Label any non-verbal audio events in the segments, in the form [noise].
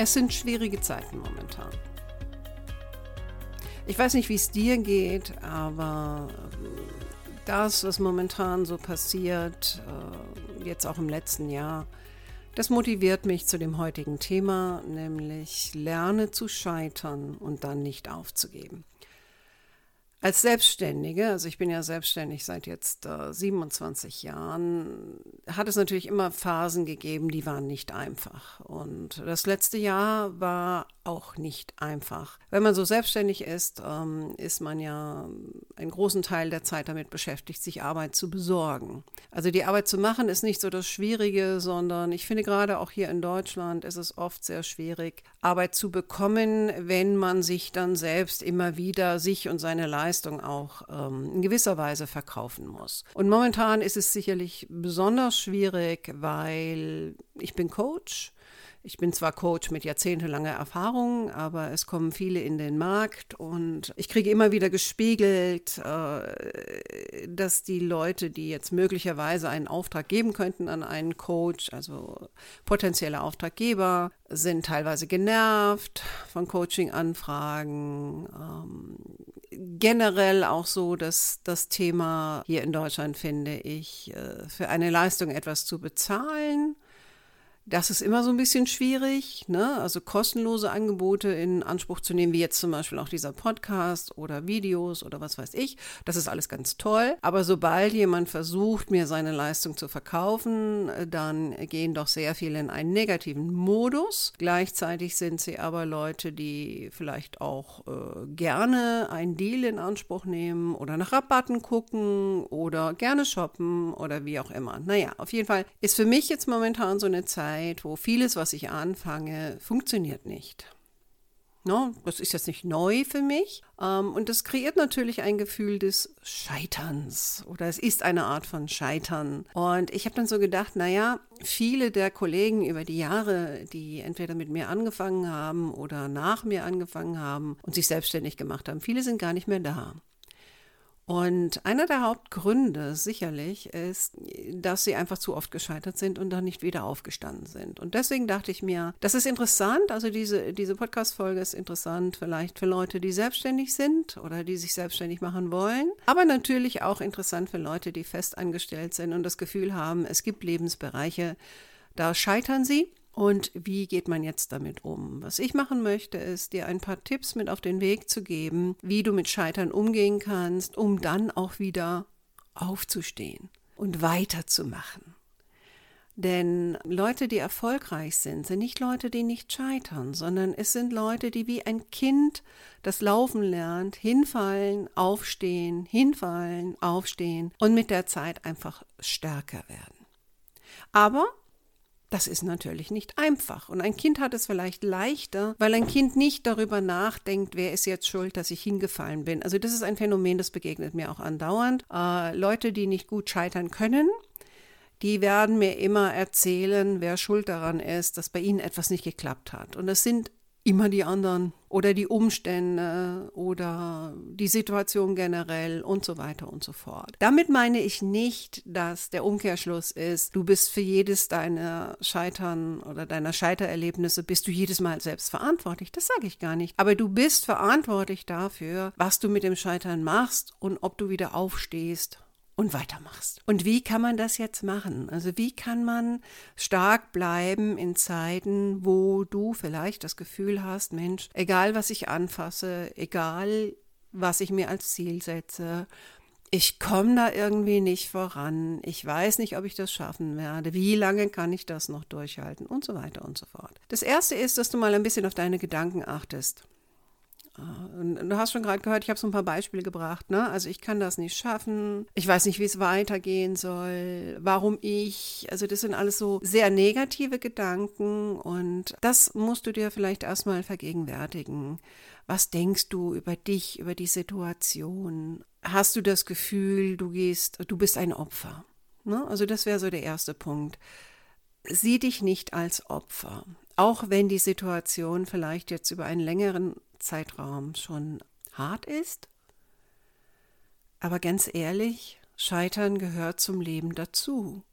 Es sind schwierige Zeiten momentan. Ich weiß nicht, wie es dir geht, aber das, was momentan so passiert, äh, jetzt auch im letzten Jahr, das motiviert mich zu dem heutigen Thema, nämlich lerne zu scheitern und dann nicht aufzugeben. Als Selbstständige, also ich bin ja selbstständig seit jetzt äh, 27 Jahren, hat es natürlich immer Phasen gegeben, die waren nicht einfach. Und das letzte Jahr war auch nicht einfach. Wenn man so selbstständig ist, ähm, ist man ja einen großen Teil der Zeit damit beschäftigt, sich Arbeit zu besorgen. Also die Arbeit zu machen ist nicht so das Schwierige, sondern ich finde gerade auch hier in Deutschland ist es oft sehr schwierig, Arbeit zu bekommen, wenn man sich dann selbst immer wieder sich und seine Leistung auch ähm, in gewisser Weise verkaufen muss. Und momentan ist es sicherlich besonders schwierig, weil ich bin Coach ich bin zwar Coach mit jahrzehntelanger Erfahrung, aber es kommen viele in den Markt und ich kriege immer wieder gespiegelt, äh, dass die Leute, die jetzt möglicherweise einen Auftrag geben könnten an einen Coach, also potenzielle Auftraggeber, sind teilweise genervt von Coaching-Anfragen. Ähm, generell auch so, dass das Thema hier in Deutschland, finde ich, äh, für eine Leistung etwas zu bezahlen das ist immer so ein bisschen schwierig, ne? also kostenlose Angebote in Anspruch zu nehmen, wie jetzt zum Beispiel auch dieser Podcast oder Videos oder was weiß ich. Das ist alles ganz toll. Aber sobald jemand versucht, mir seine Leistung zu verkaufen, dann gehen doch sehr viele in einen negativen Modus. Gleichzeitig sind sie aber Leute, die vielleicht auch äh, gerne einen Deal in Anspruch nehmen oder nach Rabatten gucken oder gerne shoppen oder wie auch immer. Naja, auf jeden Fall ist für mich jetzt momentan so eine Zeit, Zeit, wo vieles, was ich anfange, funktioniert nicht. No, das ist jetzt nicht neu für mich. Ähm, und das kreiert natürlich ein Gefühl des Scheiterns oder es ist eine Art von Scheitern. Und ich habe dann so gedacht, naja, viele der Kollegen über die Jahre, die entweder mit mir angefangen haben oder nach mir angefangen haben und sich selbstständig gemacht haben, viele sind gar nicht mehr da. Und einer der Hauptgründe sicherlich ist, dass sie einfach zu oft gescheitert sind und dann nicht wieder aufgestanden sind. Und deswegen dachte ich mir, das ist interessant, also diese, diese Podcast-Folge ist interessant vielleicht für Leute, die selbstständig sind oder die sich selbstständig machen wollen, aber natürlich auch interessant für Leute, die fest angestellt sind und das Gefühl haben, es gibt Lebensbereiche, da scheitern sie und wie geht man jetzt damit um? Was ich machen möchte, ist dir ein paar Tipps mit auf den Weg zu geben, wie du mit Scheitern umgehen kannst, um dann auch wieder aufzustehen und weiterzumachen. Denn Leute, die erfolgreich sind, sind nicht Leute, die nicht scheitern, sondern es sind Leute, die wie ein Kind das Laufen lernt, hinfallen, aufstehen, hinfallen, aufstehen und mit der Zeit einfach stärker werden. Aber das ist natürlich nicht einfach. Und ein Kind hat es vielleicht leichter, weil ein Kind nicht darüber nachdenkt, wer ist jetzt schuld, dass ich hingefallen bin. Also das ist ein Phänomen, das begegnet mir auch andauernd. Äh, Leute, die nicht gut scheitern können, die werden mir immer erzählen, wer schuld daran ist, dass bei ihnen etwas nicht geklappt hat. Und das sind immer die anderen oder die Umstände oder die Situation generell und so weiter und so fort. Damit meine ich nicht, dass der Umkehrschluss ist, du bist für jedes deiner Scheitern oder deiner Scheitererlebnisse bist du jedes Mal selbst verantwortlich. Das sage ich gar nicht. Aber du bist verantwortlich dafür, was du mit dem Scheitern machst und ob du wieder aufstehst und weitermachst. Und wie kann man das jetzt machen? Also wie kann man stark bleiben in Zeiten, wo du vielleicht das Gefühl hast, Mensch, egal was ich anfasse, egal was ich mir als Ziel setze, ich komme da irgendwie nicht voran, ich weiß nicht, ob ich das schaffen werde, wie lange kann ich das noch durchhalten und so weiter und so fort. Das Erste ist, dass du mal ein bisschen auf deine Gedanken achtest. Du hast schon gerade gehört, ich habe so ein paar Beispiele gebracht. Ne? Also ich kann das nicht schaffen. Ich weiß nicht, wie es weitergehen soll. Warum ich? Also das sind alles so sehr negative Gedanken und das musst du dir vielleicht erstmal vergegenwärtigen. Was denkst du über dich, über die Situation? Hast du das Gefühl, du gehst, du bist ein Opfer? Ne? Also das wäre so der erste Punkt. Sieh dich nicht als Opfer, auch wenn die Situation vielleicht jetzt über einen längeren Zeitraum schon hart ist. Aber ganz ehrlich, Scheitern gehört zum Leben dazu.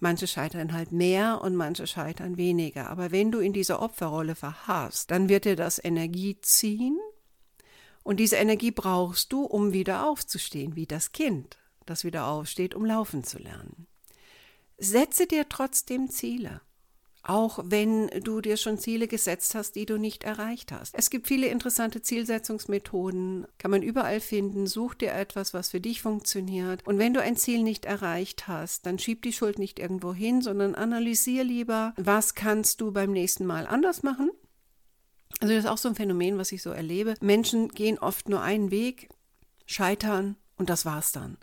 Manche scheitern halt mehr und manche scheitern weniger. Aber wenn du in dieser Opferrolle verharrst, dann wird dir das Energie ziehen und diese Energie brauchst du, um wieder aufzustehen, wie das Kind, das wieder aufsteht, um laufen zu lernen. Setze dir trotzdem Ziele. Auch wenn du dir schon Ziele gesetzt hast, die du nicht erreicht hast. Es gibt viele interessante Zielsetzungsmethoden, kann man überall finden. Such dir etwas, was für dich funktioniert. Und wenn du ein Ziel nicht erreicht hast, dann schieb die Schuld nicht irgendwo hin, sondern analysier lieber, was kannst du beim nächsten Mal anders machen. Also das ist auch so ein Phänomen, was ich so erlebe. Menschen gehen oft nur einen Weg, scheitern und das war's dann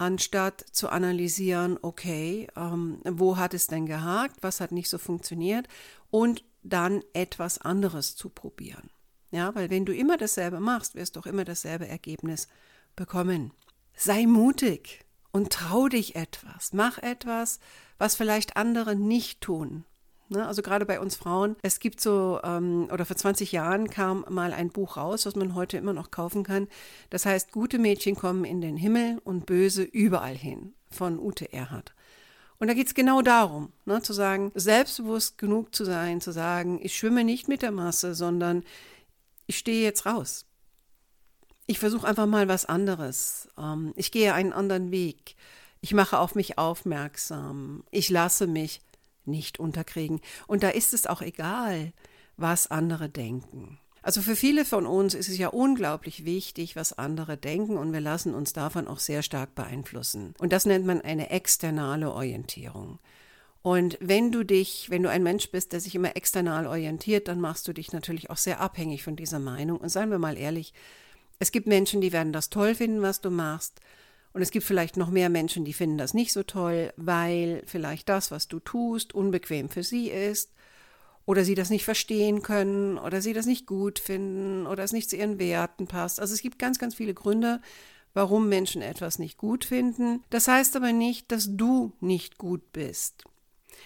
anstatt zu analysieren, okay, ähm, wo hat es denn gehakt, was hat nicht so funktioniert und dann etwas anderes zu probieren. Ja, weil wenn du immer dasselbe machst, wirst du auch immer dasselbe Ergebnis bekommen. Sei mutig und trau dich etwas. Mach etwas, was vielleicht andere nicht tun. Ne? Also gerade bei uns Frauen, es gibt so, ähm, oder vor 20 Jahren kam mal ein Buch raus, was man heute immer noch kaufen kann. Das heißt, gute Mädchen kommen in den Himmel und böse überall hin von Ute Erhard. Und da geht es genau darum, ne, zu sagen, selbstbewusst genug zu sein, zu sagen, ich schwimme nicht mit der Masse, sondern ich stehe jetzt raus. Ich versuche einfach mal was anderes. Ähm, ich gehe einen anderen Weg. Ich mache auf mich aufmerksam. Ich lasse mich nicht unterkriegen. Und da ist es auch egal, was andere denken. Also für viele von uns ist es ja unglaublich wichtig, was andere denken und wir lassen uns davon auch sehr stark beeinflussen. Und das nennt man eine externe Orientierung. Und wenn du dich, wenn du ein Mensch bist, der sich immer external orientiert, dann machst du dich natürlich auch sehr abhängig von dieser Meinung. Und seien wir mal ehrlich, es gibt Menschen, die werden das toll finden, was du machst. Und es gibt vielleicht noch mehr Menschen, die finden das nicht so toll, weil vielleicht das, was du tust, unbequem für sie ist oder sie das nicht verstehen können oder sie das nicht gut finden oder es nicht zu ihren Werten passt. Also es gibt ganz, ganz viele Gründe, warum Menschen etwas nicht gut finden. Das heißt aber nicht, dass du nicht gut bist.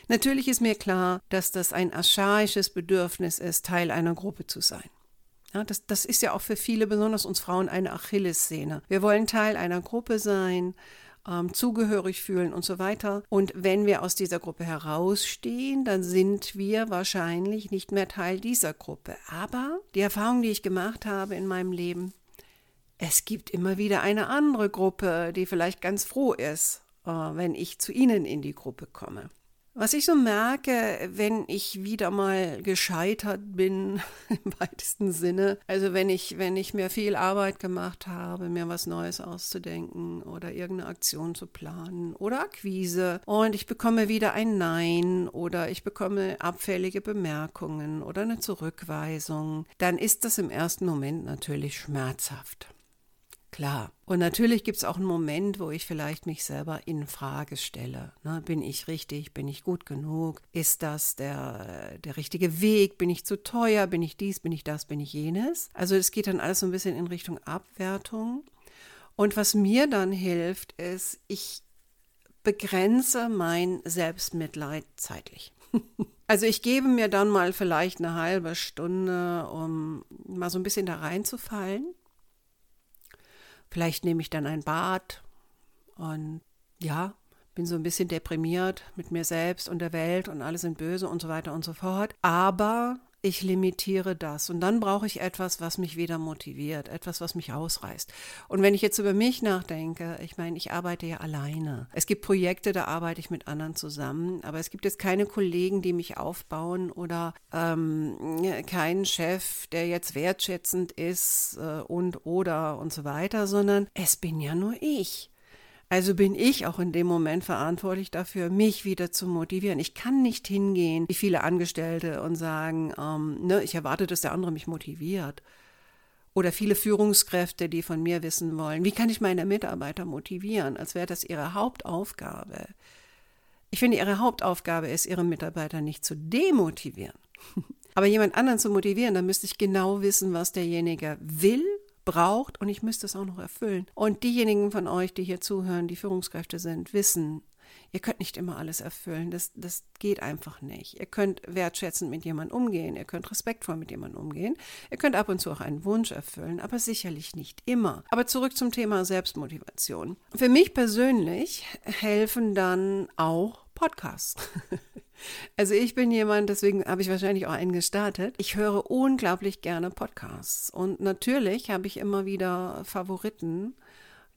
Natürlich ist mir klar, dass das ein archaisches Bedürfnis ist, Teil einer Gruppe zu sein. Ja, das, das ist ja auch für viele, besonders uns Frauen, eine Achillessehne. Wir wollen Teil einer Gruppe sein, ähm, zugehörig fühlen und so weiter. Und wenn wir aus dieser Gruppe herausstehen, dann sind wir wahrscheinlich nicht mehr Teil dieser Gruppe. Aber die Erfahrung, die ich gemacht habe in meinem Leben, es gibt immer wieder eine andere Gruppe, die vielleicht ganz froh ist, äh, wenn ich zu ihnen in die Gruppe komme. Was ich so merke, wenn ich wieder mal gescheitert bin, [laughs] im weitesten Sinne, also wenn ich, wenn ich mir viel Arbeit gemacht habe, mir was Neues auszudenken oder irgendeine Aktion zu planen oder Akquise und ich bekomme wieder ein Nein oder ich bekomme abfällige Bemerkungen oder eine Zurückweisung, dann ist das im ersten Moment natürlich schmerzhaft. Klar. Und natürlich gibt es auch einen Moment, wo ich vielleicht mich selber in Frage stelle. Ne? Bin ich richtig? Bin ich gut genug? Ist das der, der richtige Weg? Bin ich zu teuer? Bin ich dies? Bin ich das? Bin ich jenes? Also es geht dann alles so ein bisschen in Richtung Abwertung. Und was mir dann hilft, ist, ich begrenze mein Selbstmitleid zeitlich. [laughs] Also ich gebe mir dann mal vielleicht eine halbe Stunde, um mal so ein bisschen da reinzufallen Vielleicht nehme ich dann ein Bad und ja, bin so ein bisschen deprimiert mit mir selbst und der Welt und alle sind böse und so weiter und so fort. Aber ich limitiere das und dann brauche ich etwas, was mich wieder motiviert, etwas, was mich ausreißt. Und wenn ich jetzt über mich nachdenke, ich meine, ich arbeite ja alleine. Es gibt Projekte, da arbeite ich mit anderen zusammen, aber es gibt jetzt keine Kollegen, die mich aufbauen oder ähm, keinen Chef, der jetzt wertschätzend ist äh, und oder und so weiter, sondern es bin ja nur ich. Also bin ich auch in dem Moment verantwortlich dafür, mich wieder zu motivieren. Ich kann nicht hingehen, wie viele Angestellte, und sagen, ähm, ne, ich erwarte, dass der andere mich motiviert. Oder viele Führungskräfte, die von mir wissen wollen, wie kann ich meine Mitarbeiter motivieren, als wäre das ihre Hauptaufgabe. Ich finde, ihre Hauptaufgabe ist, ihre Mitarbeiter nicht zu demotivieren. [laughs] Aber jemand anderen zu motivieren, dann müsste ich genau wissen, was derjenige will, braucht und ich müsste es auch noch erfüllen. Und diejenigen von euch, die hier zuhören, die Führungskräfte sind, wissen, Ihr könnt nicht immer alles erfüllen, das, das geht einfach nicht. Ihr könnt wertschätzend mit jemandem umgehen, ihr könnt respektvoll mit jemandem umgehen, ihr könnt ab und zu auch einen Wunsch erfüllen, aber sicherlich nicht immer. Aber zurück zum Thema Selbstmotivation. Für mich persönlich helfen dann auch Podcasts. [laughs] Also ich bin jemand, deswegen habe ich wahrscheinlich auch einen gestartet. Ich höre unglaublich gerne Podcasts und natürlich habe ich immer wieder Favoriten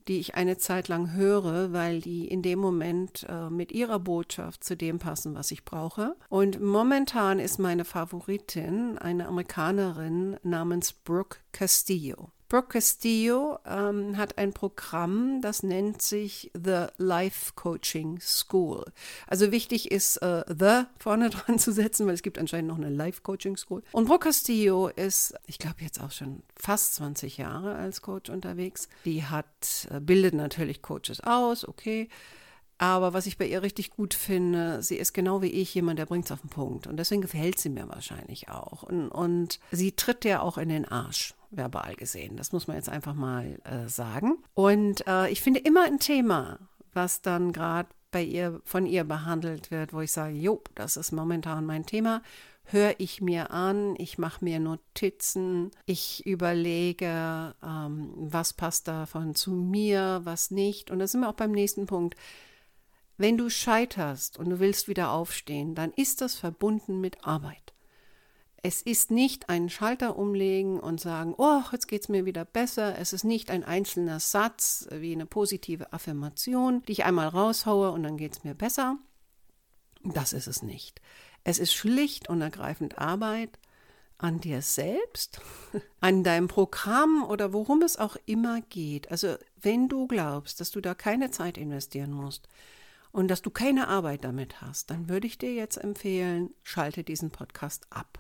die ich eine Zeit lang höre, weil die in dem Moment äh, mit ihrer Botschaft zu dem passen, was ich brauche. Und momentan ist meine Favoritin eine Amerikanerin namens Brooke Castillo. Brooke Castillo ähm, hat ein Programm, das nennt sich The Life Coaching School. Also wichtig ist, äh, The vorne [laughs] dran zu setzen, weil es gibt anscheinend noch eine Life Coaching School. Und Brooke Castillo ist, ich glaube, jetzt auch schon fast 20 Jahre als Coach unterwegs. Die hat, äh, bildet natürlich Coaches aus, okay. Aber was ich bei ihr richtig gut finde, sie ist genau wie ich jemand, der bringt es auf den Punkt. Und deswegen gefällt sie mir wahrscheinlich auch. Und, und sie tritt ja auch in den Arsch, verbal gesehen. Das muss man jetzt einfach mal äh, sagen. Und äh, ich finde immer ein Thema, was dann gerade bei ihr, von ihr behandelt wird, wo ich sage, jo, das ist momentan mein Thema höre ich mir an, ich mache mir Notizen, ich überlege, ähm, was passt davon zu mir, was nicht. Und da sind wir auch beim nächsten Punkt. Wenn du scheiterst und du willst wieder aufstehen, dann ist das verbunden mit Arbeit. Es ist nicht ein Schalter umlegen und sagen, oh, jetzt geht es mir wieder besser. Es ist nicht ein einzelner Satz wie eine positive Affirmation, die ich einmal raushaue und dann geht es mir besser. Das ist es nicht. Es ist schlicht und ergreifend Arbeit an dir selbst, [laughs] an deinem Programm oder worum es auch immer geht. Also wenn du glaubst, dass du da keine Zeit investieren musst, und dass du keine Arbeit damit hast, dann würde ich dir jetzt empfehlen, schalte diesen Podcast ab.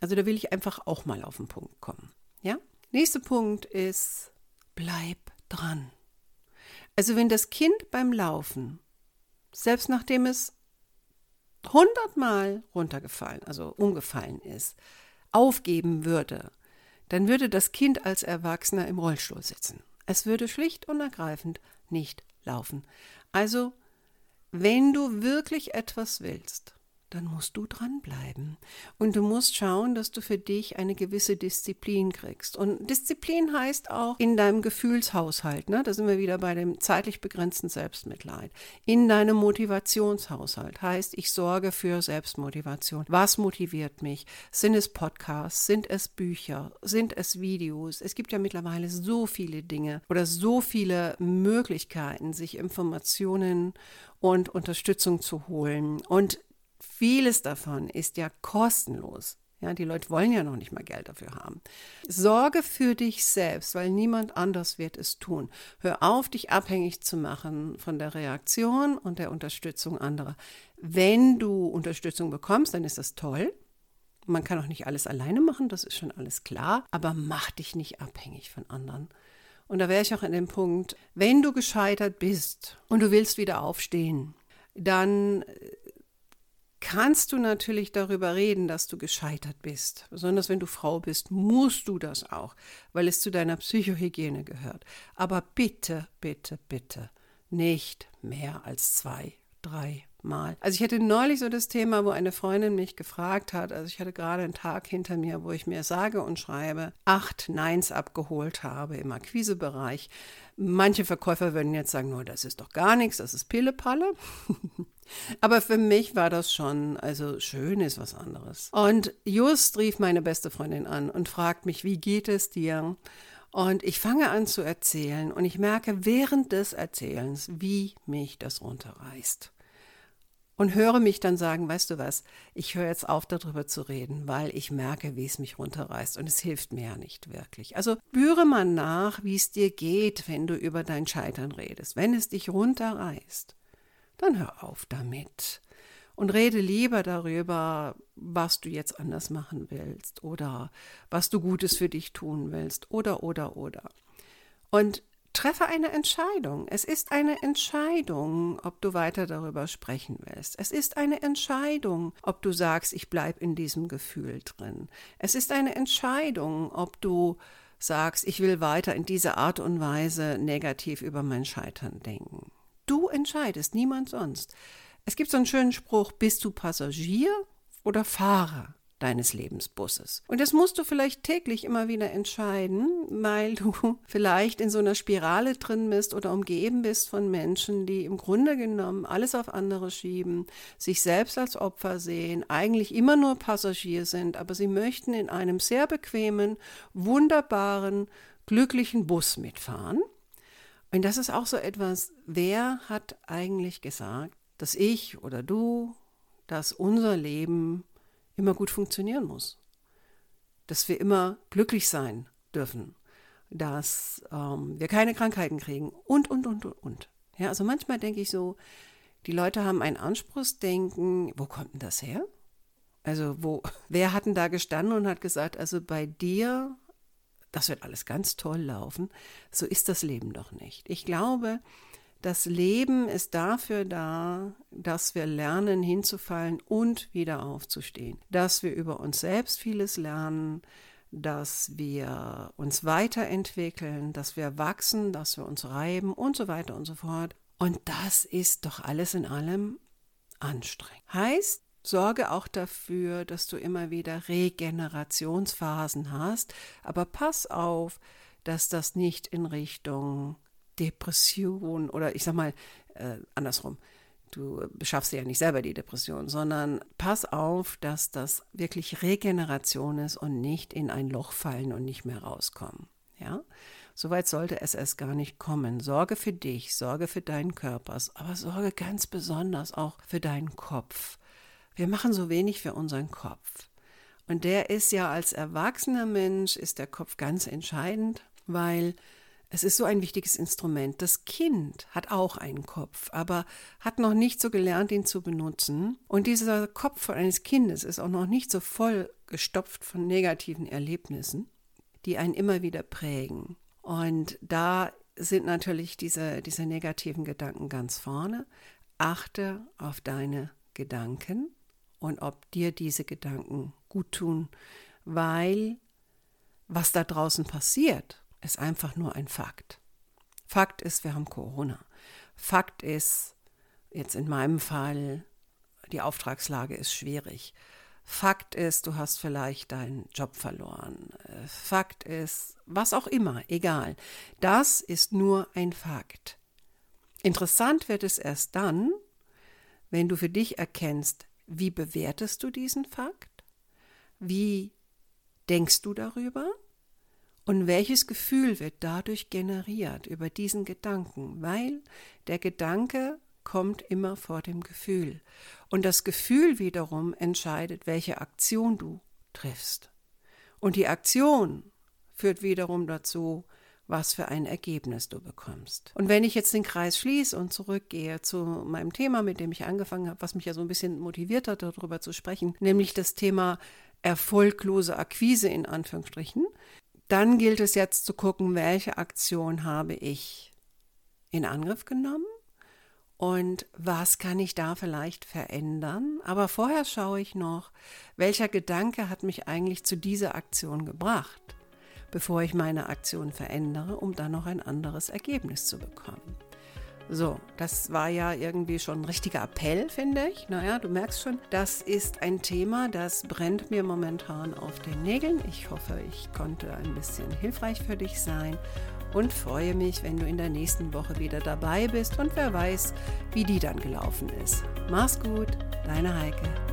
Also da will ich einfach auch mal auf den Punkt kommen. Ja? Nächster Punkt ist, bleib dran. Also wenn das Kind beim Laufen, selbst nachdem es hundertmal runtergefallen, also umgefallen ist, aufgeben würde, dann würde das Kind als Erwachsener im Rollstuhl sitzen. Es würde schlicht und ergreifend nicht laufen. Also, wenn du wirklich etwas willst, dann musst du dranbleiben. Und du musst schauen, dass du für dich eine gewisse Disziplin kriegst. Und Disziplin heißt auch in deinem Gefühlshaushalt, ne? da sind wir wieder bei dem zeitlich begrenzten Selbstmitleid. In deinem Motivationshaushalt heißt, ich sorge für Selbstmotivation. Was motiviert mich? Sind es Podcasts? Sind es Bücher? Sind es Videos? Es gibt ja mittlerweile so viele Dinge oder so viele Möglichkeiten, sich Informationen und Unterstützung zu holen. Und Vieles davon ist ja kostenlos. Ja, die Leute wollen ja noch nicht mal Geld dafür haben. Sorge für dich selbst, weil niemand anders wird es tun. Hör auf, dich abhängig zu machen von der Reaktion und der Unterstützung anderer. Wenn du Unterstützung bekommst, dann ist das toll. Man kann auch nicht alles alleine machen, das ist schon alles klar, aber mach dich nicht abhängig von anderen. Und da wäre ich auch an dem Punkt, wenn du gescheitert bist und du willst wieder aufstehen, dann kannst du natürlich darüber reden, dass du gescheitert bist. Besonders wenn du Frau bist, musst du das auch, weil es zu deiner Psychohygiene gehört. Aber bitte, bitte, bitte nicht mehr als zwei, drei Mal. Also ich hatte neulich so das Thema, wo eine Freundin mich gefragt hat, also ich hatte gerade einen Tag hinter mir, wo ich mir sage und schreibe, acht Neins abgeholt habe im Akquisebereich. Manche Verkäufer würden jetzt sagen, nur das ist doch gar nichts, das ist Pillepalle. [laughs] Aber für mich war das schon, also schön ist was anderes. Und just rief meine beste Freundin an und fragt mich, wie geht es dir? Und ich fange an zu erzählen und ich merke während des Erzählens, wie mich das runterreißt. Und höre mich dann sagen, weißt du was, ich höre jetzt auf darüber zu reden, weil ich merke, wie es mich runterreißt und es hilft mir ja nicht wirklich. Also spüre mal nach, wie es dir geht, wenn du über dein Scheitern redest, wenn es dich runterreißt dann hör auf damit. und rede lieber darüber, was du jetzt anders machen willst oder was du Gutes für dich tun willst oder oder oder. Und treffe eine Entscheidung. Es ist eine Entscheidung, ob du weiter darüber sprechen willst. Es ist eine Entscheidung, ob du sagst, ich bleibe in diesem Gefühl drin. Es ist eine Entscheidung, ob du sagst, ich will weiter in dieser Art und Weise negativ über mein Scheitern denken. Du entscheidest, niemand sonst. Es gibt so einen schönen Spruch, bist du Passagier oder Fahrer deines Lebensbusses? Und das musst du vielleicht täglich immer wieder entscheiden, weil du [laughs] vielleicht in so einer Spirale drin bist oder umgeben bist von Menschen, die im Grunde genommen alles auf andere schieben, sich selbst als Opfer sehen, eigentlich immer nur Passagier sind, aber sie möchten in einem sehr bequemen, wunderbaren, glücklichen Bus mitfahren. Und das ist auch so etwas, wer hat eigentlich gesagt, dass ich oder du, dass unser Leben immer gut funktionieren muss, dass wir immer glücklich sein dürfen, dass ähm, wir keine Krankheiten kriegen und, und, und, und, und. Ja, also manchmal denke ich so, die Leute haben ein Anspruchsdenken, wo kommt denn das her? Also wo, [laughs] wer hat denn da gestanden und hat gesagt, also bei dir, das wird alles ganz toll laufen. So ist das Leben doch nicht. Ich glaube, das Leben ist dafür da, dass wir lernen hinzufallen und wieder aufzustehen, dass wir über uns selbst vieles lernen, dass wir uns weiterentwickeln, dass wir wachsen, dass wir uns reiben und so weiter und so fort. Und das ist doch alles in allem anstrengend. Heißt, sorge auch dafür, dass du immer wieder Regenerationsphasen hast, aber pass auf, dass das nicht in Richtung Depression oder ich sag mal äh, andersrum. Du beschaffst dir ja nicht selber die Depression, sondern pass auf, dass das wirklich Regeneration ist und nicht in ein Loch fallen und nicht mehr rauskommen. Ja, soweit sollte es erst gar nicht kommen. Sorge für dich, sorge für deinen Körper, aber sorge ganz besonders auch für deinen Kopf. Wir machen so wenig für unseren Kopf. Und der ist ja als erwachsener Mensch, ist der Kopf ganz entscheidend, weil es ist so ein wichtiges Instrument. Das Kind hat auch einen Kopf, aber hat noch nicht so gelernt, ihn zu benutzen. Und dieser Kopf eines Kindes ist auch noch nicht so voll gestopft von negativen Erlebnissen, die einen immer wieder prägen. Und da sind natürlich diese, diese negativen Gedanken ganz vorne. Achte auf deine Gedanken und ob dir diese Gedanken gut tun, weil was da draußen passiert, ist einfach nur ein Fakt. Fakt ist, wir haben Corona. Fakt ist, jetzt in meinem Fall, die Auftragslage ist schwierig. Fakt ist, du hast vielleicht deinen Job verloren. Fakt ist, was auch immer, egal. Das ist nur ein Fakt. Interessant wird es erst dann, wenn du für dich erkennst, wie bewertest du diesen Fakt? Wie denkst du darüber? Und welches Gefühl wird dadurch generiert über diesen Gedanken? Weil der Gedanke kommt immer vor dem Gefühl. Und das Gefühl wiederum entscheidet, welche Aktion du triffst. Und die Aktion führt wiederum dazu, was für ein Ergebnis du bekommst. Und wenn ich jetzt den Kreis schließe und zurückgehe zu meinem Thema, mit dem ich angefangen habe, was mich ja so ein bisschen motiviert hat, darüber zu sprechen, nämlich das Thema erfolglose Akquise in Anführungsstrichen, dann gilt es jetzt zu gucken, welche Aktion habe ich in Angriff genommen und was kann ich da vielleicht verändern. Aber vorher schaue ich noch, welcher Gedanke hat mich eigentlich zu dieser Aktion gebracht, bevor ich meine Aktion verändere, um dann noch ein anderes Ergebnis zu bekommen. So, das war ja irgendwie schon ein richtiger Appell, finde ich. Naja, du merkst schon, das ist ein Thema, das brennt mir momentan auf den Nägeln. Ich hoffe, ich konnte ein bisschen hilfreich für dich sein und freue mich, wenn du in der nächsten Woche wieder dabei bist und wer weiß, wie die dann gelaufen ist. Mach's gut, deine Heike.